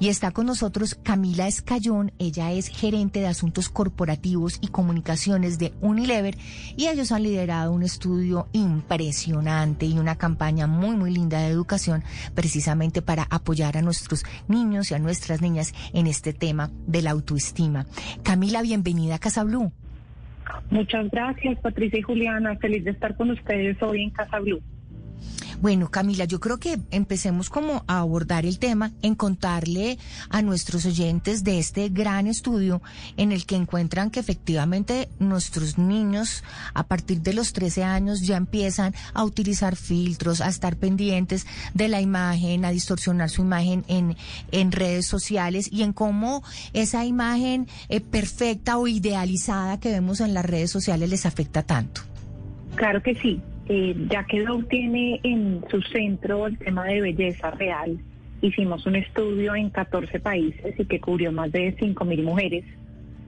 Y está con nosotros Camila Escayón, ella es gerente de asuntos corporativos y comunicaciones de Unilever y ellos han liderado un estudio impresionante y una campaña muy muy linda de educación precisamente para apoyar a nuestros niños y a nuestras niñas en este tema de la autoestima. Camila, bienvenida a Casa Blue. Muchas gracias, Patricia y Juliana. Feliz de estar con ustedes hoy en Casa Blue. Bueno, Camila, yo creo que empecemos como a abordar el tema en contarle a nuestros oyentes de este gran estudio en el que encuentran que efectivamente nuestros niños a partir de los 13 años ya empiezan a utilizar filtros, a estar pendientes de la imagen, a distorsionar su imagen en, en redes sociales y en cómo esa imagen eh, perfecta o idealizada que vemos en las redes sociales les afecta tanto. Claro que sí. Eh, ya que Dow tiene en su centro el tema de belleza real, hicimos un estudio en 14 países y que cubrió más de 5.000 mujeres.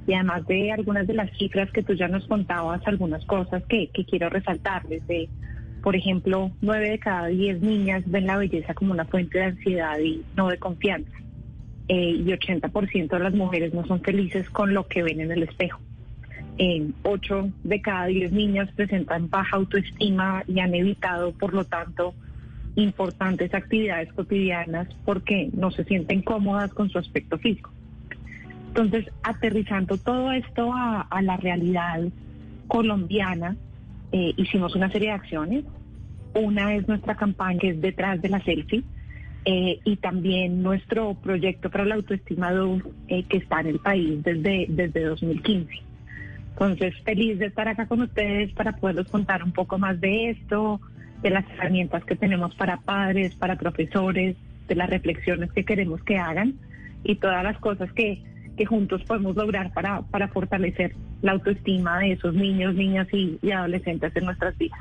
Y además de algunas de las cifras que tú ya nos contabas, algunas cosas que, quiero resaltarles. De, por ejemplo, 9 de cada 10 niñas ven la belleza como una fuente de ansiedad y no de confianza. Eh, y 80% de las mujeres no son felices con lo que ven en el espejo. En 8 de cada 10 niñas presentan baja autoestima y han evitado, por lo tanto, importantes actividades cotidianas porque no se sienten cómodas con su aspecto físico. Entonces, aterrizando todo esto a, la realidad colombiana, eh, hicimos una serie de acciones. Una es nuestra campaña que es detrás de la selfie eh, y también nuestro proyecto para la autoestima eh, que está en el país desde, desde 2015. Entonces, feliz de estar acá con ustedes para poderles contar un poco más de esto, de las herramientas que tenemos para padres, para profesores, de las reflexiones que queremos que hagan y todas las cosas que, que juntos podemos lograr para, para fortalecer la autoestima de esos niños, niñas y, adolescentes en nuestras vidas.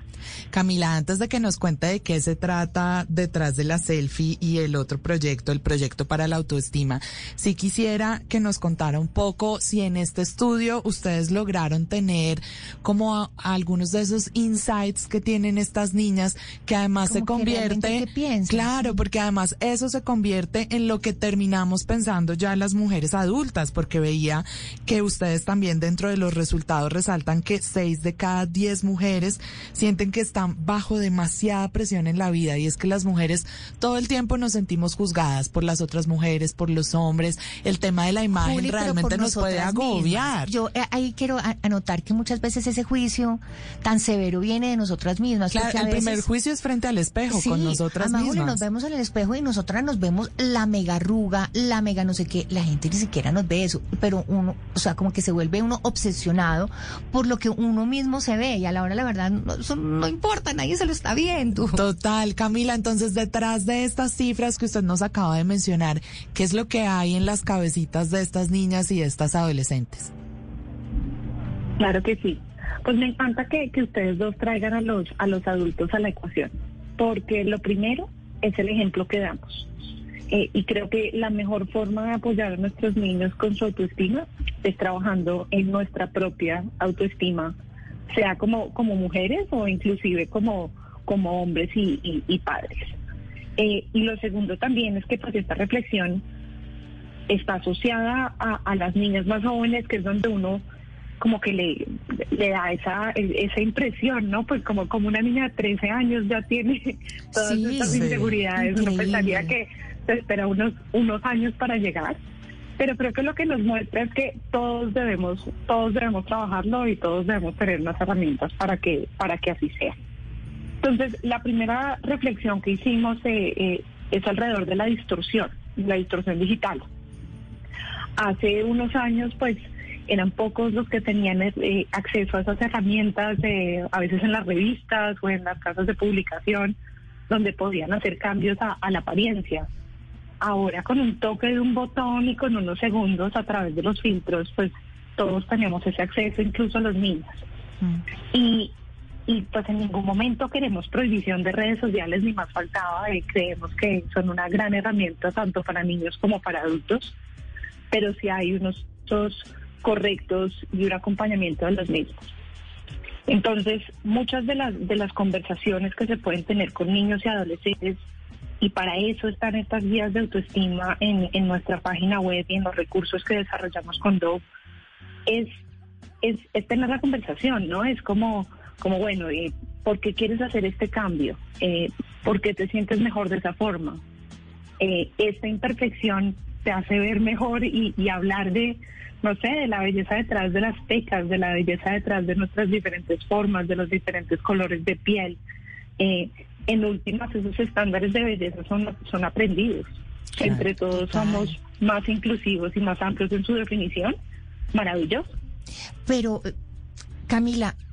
Camila, antes de que nos cuente de qué se trata detrás de la selfie y el otro proyecto, el proyecto para la autoestima, sí quisiera que nos contara un poco si en este estudio ustedes lograron tener como algunos de esos insights que tienen estas niñas que además se convierte, claro, porque además eso se convierte en lo que terminamos pensando ya las mujeres adultas, porque veía que ustedes también dentro de los resultados resaltan que 6 de cada 10 mujeres sienten que están bajo demasiada presión en la vida y es que las mujeres todo el tiempo nos sentimos juzgadas por las otras mujeres, por los hombres. El tema de la imagen realmente nos puede agobiar. Yo eh, ahí quiero anotar que muchas veces ese juicio tan severo viene de nosotras mismas. Claro, el primer juicio es frente al espejo con nosotras mismas. nos vemos en el espejo y nosotras nos vemos la mega arruga, la mega no sé qué. La gente ni siquiera nos ve eso, pero uno, o sea, como que se vuelve uno obsesivo por lo que uno mismo se ve y a la hora la verdad no, no importa, nadie se lo está viendo. Total, Camila, entonces detrás de estas cifras que usted nos acaba de mencionar, ¿qué es lo que hay en las cabecitas de estas niñas y de estas adolescentes? Claro que sí. Pues me encanta que, que ustedes dos traigan a los, a los adultos a la ecuación, porque lo primero es el ejemplo que damos. Eh, y creo que la mejor forma de apoyar a nuestros niños con su autoestima es trabajando en nuestra propia autoestima, sea como, como mujeres o inclusive como, como hombres y, padres. Eh, y lo segundo también es que pues esta reflexión está asociada a, las niñas más jóvenes, que es donde uno como que le, le da esa, esa impresión, ¿no? Pues como, como una niña de 13 años ya tiene todas estas inseguridades, uno pensaría que se espera unos, unos años para llegar, pero creo que lo que nos muestra es que todos debemos, todos debemos trabajarlo y todos debemos tener unas herramientas para que, para que así sea. Entonces, la primera reflexión que hicimos eh, eh, es alrededor de la distorsión, la distorsión digital. Hace unos años, pues, eran pocos los que tenían eh, acceso a esas herramientas, a veces en las revistas o en las casas de publicación, donde podían hacer cambios a la apariencia ahora con un toque de un botón y con unos segundos a través de los filtros, pues todos tenemos ese acceso, incluso los niños. Mm. Y, y pues en ningún momento queremos prohibición de redes sociales, ni más faltaba, eh, creemos que son una gran herramienta tanto para niños como para adultos, pero sí hay unos correctos y un acompañamiento de los mismos. Entonces, muchas de las, de las conversaciones que se pueden tener con niños y adolescentes, y para eso están estas guías de autoestima en, en nuestra página web y en los recursos que desarrollamos con Dove, es, es, es tener la conversación, ¿no? Es como, como bueno, eh, ¿por qué quieres hacer este cambio? Eh, ¿Por qué te sientes mejor de esa forma? Eh, esta imperfección te hace ver mejor y, hablar de, no sé, de la belleza detrás de las pecas, de la belleza detrás de nuestras diferentes formas, de los diferentes colores de piel. Eh, en últimas, esos estándares de belleza son, son aprendidos. Entre todos somos más inclusivos y más amplios en su definición. Maravilloso. Pero, Camila,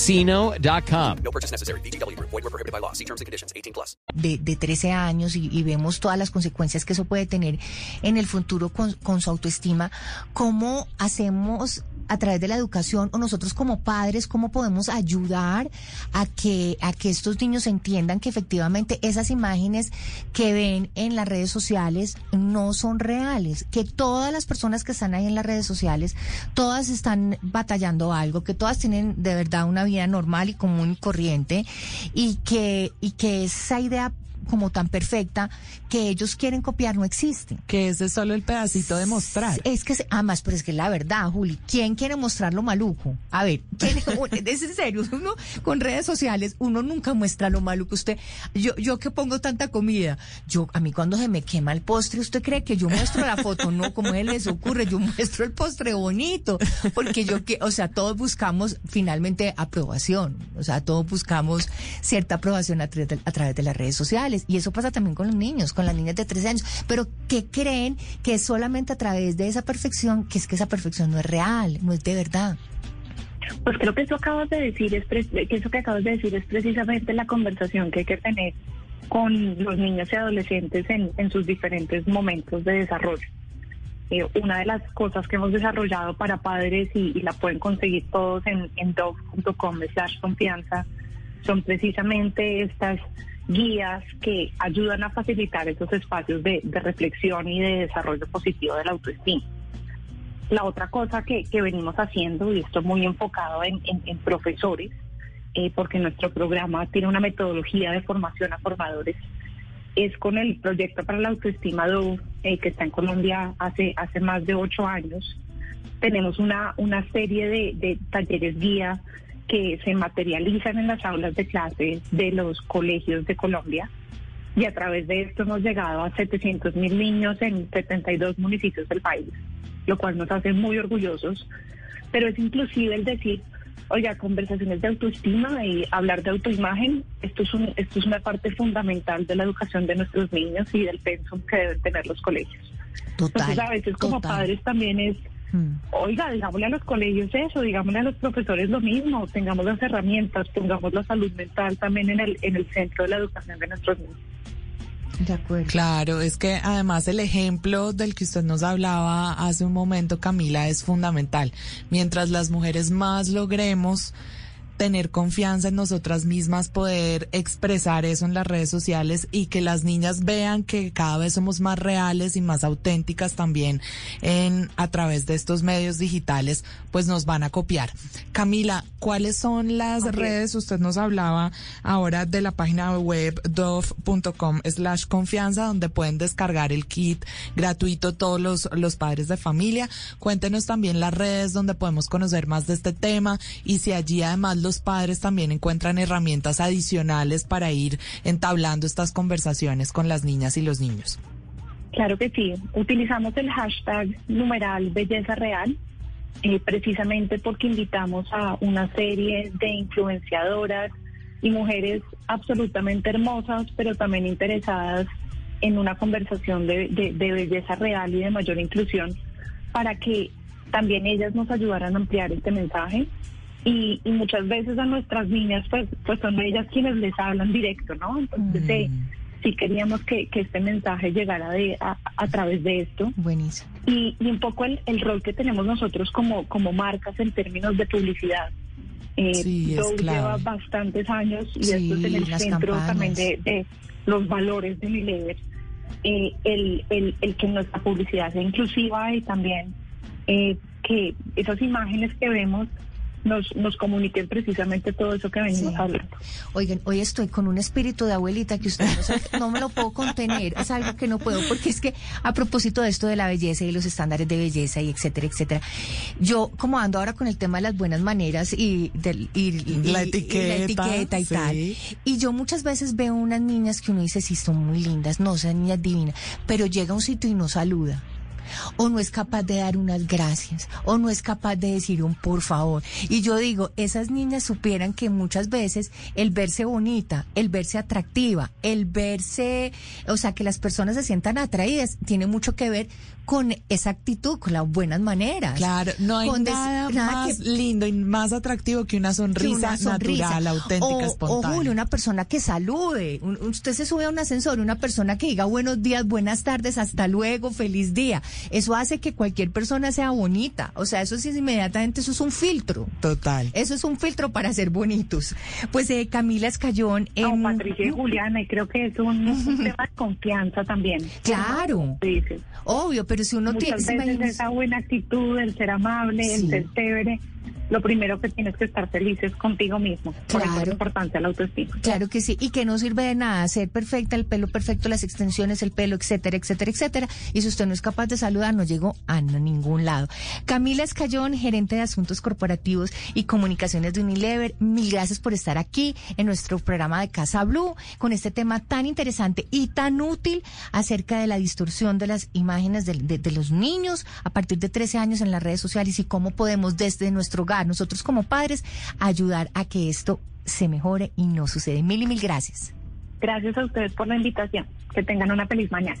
ChumbaCasino.com. No purchase necessary. BGW. Void were prohibited by law. See terms and conditions. 18 plus. De, de 13 años y, y, vemos todas las consecuencias que eso puede tener en el futuro con, con su autoestima. ¿Cómo hacemos a través de la educación o nosotros como padres, cómo podemos ayudar a que, a que estos niños entiendan que efectivamente esas imágenes que ven en las redes sociales no son reales, que todas las personas que están ahí en las redes sociales, todas están batallando algo, que todas tienen de verdad una vida normal y común y corriente y que, y que esa idea como tan perfecta que ellos quieren copiar no existe. Que ese es solo el pedacito de mostrar. Es que, además, pero es que la verdad, Juli, ¿quién quiere mostrar lo maluco? A ver, ¿quién, es en serio, uno con redes sociales, uno nunca muestra lo maluco. Usted, yo, yo que pongo tanta comida, yo, a mí cuando se me quema el postre, ¿usted cree que yo muestro la foto? No, como se les ocurre, yo muestro el postre bonito, porque yo que, o sea, todos buscamos finalmente aprobación, o sea, todos buscamos cierta aprobación a, a través de las redes sociales. Y eso pasa también con los niños, con las niñas de 13 años. Pero ¿qué creen que solamente a través de esa perfección, que es que esa perfección no es real, no es de verdad? Pues creo que eso acabas de decir es que que acabas de decir es precisamente la conversación que hay que tener con los niños y adolescentes en, en sus diferentes momentos de desarrollo. Eh, una de las cosas que hemos desarrollado para padres y, y la pueden conseguir todos en, en dog.com slash confianza son precisamente estas guías que ayudan a facilitar esos espacios de, reflexión y de desarrollo positivo de la autoestima. La otra cosa que, venimos haciendo, y esto muy enfocado en, profesores, eh, porque nuestro programa tiene una metodología de formación a formadores, es con el proyecto para la autoestima DOVE, eh, que está en Colombia hace, hace más de ocho años. Tenemos una, una serie de, de talleres guía que se materializan en las aulas de clase de los colegios de Colombia. Y a través de esto hemos llegado a 700 mil niños en 72 municipios del país, lo cual nos hace muy orgullosos. Pero es inclusive el decir, oiga, conversaciones de autoestima y hablar de autoimagen, esto es, un, esto es una parte fundamental de la educación de nuestros niños y del pensum que deben tener los colegios. Entonces a veces como padres también es Mm. Oiga, digámosle a los colegios eso, digámosle a los profesores lo mismo, tengamos las herramientas, pongamos la salud mental también en el, en el centro de la educación de nuestros niños. De acuerdo. Claro, es que además el ejemplo del que usted nos hablaba hace un momento, Camila, es fundamental. Mientras las mujeres más logremos tener confianza en nosotras mismas, poder expresar eso en las redes sociales y que las niñas vean que cada vez somos más reales y más auténticas también en a través de estos medios digitales, pues nos van a copiar. Camila, ¿cuáles son las redes? Usted nos hablaba ahora de la página web dove.com slash confianza, donde pueden descargar el kit gratuito todos los, los padres de familia. Cuéntenos también las redes donde podemos conocer más de este tema y si allí además los los padres también encuentran herramientas adicionales para ir entablando estas conversaciones con las niñas y los niños. Claro que sí. Utilizamos el hashtag numeral belleza real eh, precisamente porque invitamos a una serie de influenciadoras y mujeres absolutamente hermosas, pero también interesadas en una conversación de, de belleza real y de mayor inclusión para que también ellas nos ayudaran a ampliar este mensaje y, muchas veces a nuestras niñas pues pues son ellas quienes les hablan directo, ¿no? Entonces mm. sí queríamos que, este mensaje llegara de, a, través de esto. Buenísimo. Y, y un poco el, el, rol que tenemos nosotros como, como marcas en términos de publicidad. Eh, sí, lleva bastantes años y esto es en el centro también de, los valores de mi Eh, el, el, el que nuestra publicidad sea inclusiva y también eh, que esas imágenes que vemos nos, nos comuniquen precisamente todo eso que venimos hablando. Oigan, hoy estoy con un espíritu de abuelita que usted no, me lo puedo contener, es algo que no puedo, porque es que a propósito de esto de la belleza y los estándares de belleza y etcétera, etcétera, yo como ando ahora con el tema de las buenas maneras y, del, y, la, etiqueta, y tal, y yo muchas veces veo unas niñas que uno dice, sí, son muy lindas, no, son niñas divinas, pero llega a un sitio y no saluda o no es capaz de dar unas gracias, o no es capaz de decir un por favor. Y yo digo, esas niñas supieran que muchas veces el verse bonita, el verse atractiva, el verse, o sea, que las personas se sientan atraídas, tiene mucho que ver con esa actitud, con las buenas maneras. Claro, no hay nada, más lindo y más atractivo que una sonrisa, natural, auténtica, espontánea. O Julio, una persona que salude. usted se sube a un ascensor, una persona que diga buenos días, buenas tardes, hasta luego, feliz día. Eso hace que cualquier persona sea bonita. O sea, eso sí es inmediatamente, eso es un filtro. Total. Eso es un filtro para ser bonitos. Pues eh, Camila Escayón. En... Patricia y Juliana, y creo que es un, tema de confianza también. Claro. Obvio, pero si uno tiene... esa buena actitud, el ser amable, el ser chévere, lo primero que tienes que estar feliz es contigo mismo. Claro. Por eso es importante la autoestima. Claro que sí, y que no sirve de nada ser perfecta, el pelo perfecto, las extensiones, el pelo, etcétera, etcétera, etcétera. Y si usted no es capaz de saludar, no llegó a ningún lado. Camila Escayón, gerente de Asuntos Corporativos y Comunicaciones de Unilever, mil gracias por estar aquí en nuestro programa de Casa Blue con este tema tan interesante y tan útil acerca de la distorsión de las imágenes de, de los niños a partir de 13 años en las redes sociales y cómo podemos desde nuestro hogar nosotros como padres ayudar a que esto se mejore y no sucede. Mil y mil gracias. Gracias a ustedes por la invitación. Que tengan una feliz mañana.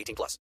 18 plus.